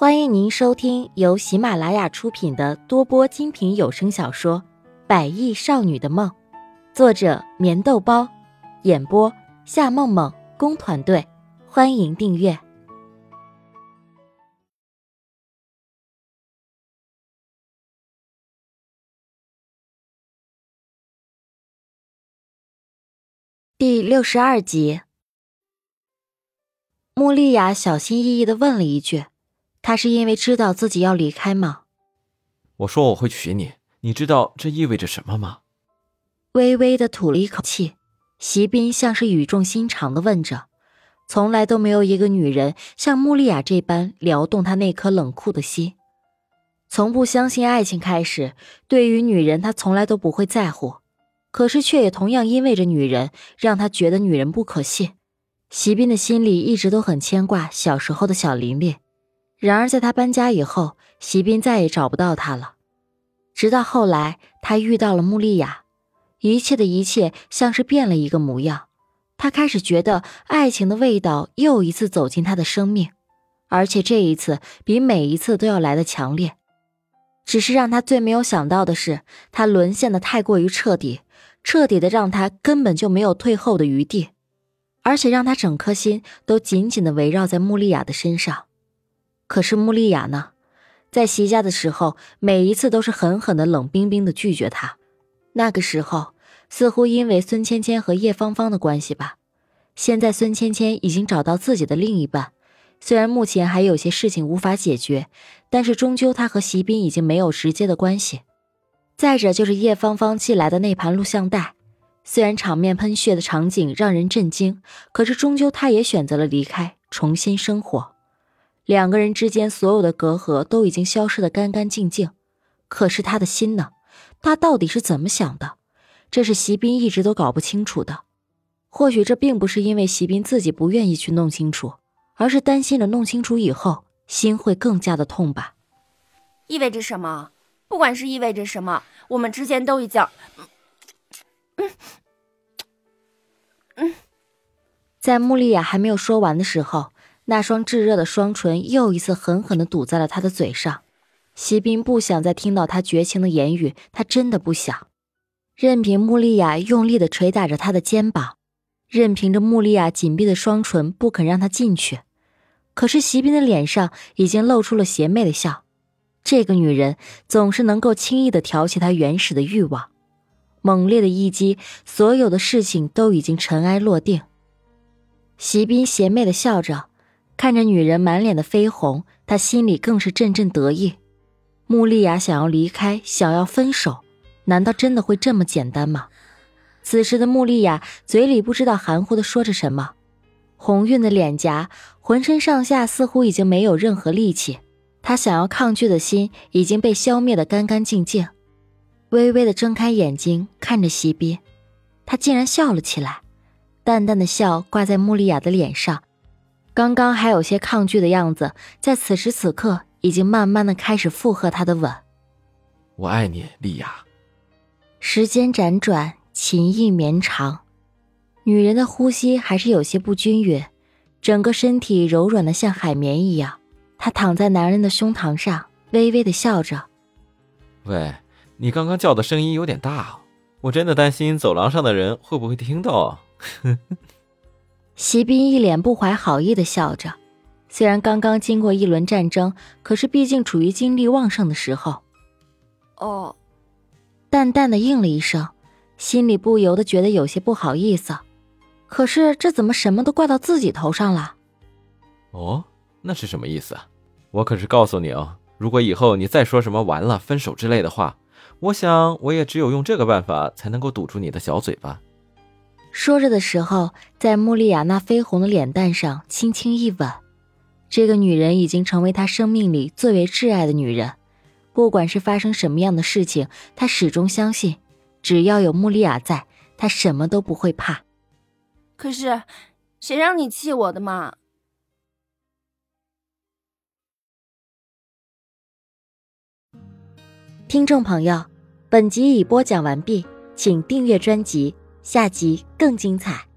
欢迎您收听由喜马拉雅出品的多播精品有声小说《百亿少女的梦》，作者：棉豆包，演播：夏梦梦工团队。欢迎订阅第六十二集。穆丽亚小心翼翼的问了一句。他是因为知道自己要离开吗？我说我会娶你，你知道这意味着什么吗？微微的吐了一口气，席斌像是语重心长的问着。从来都没有一个女人像穆丽亚这般撩动他那颗冷酷的心。从不相信爱情开始，对于女人他从来都不会在乎，可是却也同样因为着女人让他觉得女人不可信。席斌的心里一直都很牵挂小时候的小琳琳。然而，在他搬家以后，席斌再也找不到他了。直到后来，他遇到了穆丽亚，一切的一切像是变了一个模样。他开始觉得爱情的味道又一次走进他的生命，而且这一次比每一次都要来的强烈。只是让他最没有想到的是，他沦陷的太过于彻底，彻底的让他根本就没有退后的余地，而且让他整颗心都紧紧的围绕在穆丽亚的身上。可是穆丽亚呢，在席家的时候，每一次都是狠狠的、冷冰冰的拒绝他。那个时候，似乎因为孙芊芊和叶芳芳的关系吧。现在孙芊芊已经找到自己的另一半，虽然目前还有些事情无法解决，但是终究他和席斌已经没有直接的关系。再者就是叶芳芳寄来的那盘录像带，虽然场面喷血的场景让人震惊，可是终究他也选择了离开，重新生活。两个人之间所有的隔阂都已经消失的干干净净，可是他的心呢？他到底是怎么想的？这是席斌一直都搞不清楚的。或许这并不是因为席斌自己不愿意去弄清楚，而是担心着弄清楚以后心会更加的痛吧。意味着什么？不管是意味着什么，我们之间都已经……嗯嗯，在穆丽亚还没有说完的时候。那双炙热的双唇又一次狠狠地堵在了他的嘴上。席斌不想再听到他绝情的言语，他真的不想。任凭穆丽亚用力地捶打着他的肩膀，任凭着穆丽亚紧闭的双唇不肯让他进去。可是席斌的脸上已经露出了邪魅的笑。这个女人总是能够轻易地挑起他原始的欲望。猛烈的一击，所有的事情都已经尘埃落定。席斌邪魅地笑着。看着女人满脸的绯红，他心里更是阵阵得意。穆丽亚想要离开，想要分手，难道真的会这么简单吗？此时的穆丽亚嘴里不知道含糊的说着什么，红晕的脸颊，浑身上下似乎已经没有任何力气。她想要抗拒的心已经被消灭的干干净净。微微的睁开眼睛看着席斌，他竟然笑了起来，淡淡的笑挂在穆丽亚的脸上。刚刚还有些抗拒的样子，在此时此刻已经慢慢的开始附和他的吻。我爱你，丽亚。时间辗转，情意绵长，女人的呼吸还是有些不均匀，整个身体柔软的像海绵一样。她躺在男人的胸膛上，微微的笑着。喂，你刚刚叫的声音有点大，我真的担心走廊上的人会不会听到。席斌一脸不怀好意的笑着，虽然刚刚经过一轮战争，可是毕竟处于精力旺盛的时候。哦，淡淡的应了一声，心里不由得觉得有些不好意思。可是这怎么什么都怪到自己头上了？哦，那是什么意思？我可是告诉你哦，如果以后你再说什么完了、分手之类的话，我想我也只有用这个办法才能够堵住你的小嘴巴。说着的时候，在穆丽亚那绯红的脸蛋上轻轻一吻。这个女人已经成为他生命里最为挚爱的女人。不管是发生什么样的事情，他始终相信，只要有穆丽亚在，他什么都不会怕。可是，谁让你气我的嘛？听众朋友，本集已播讲完毕，请订阅专辑。下集更精彩。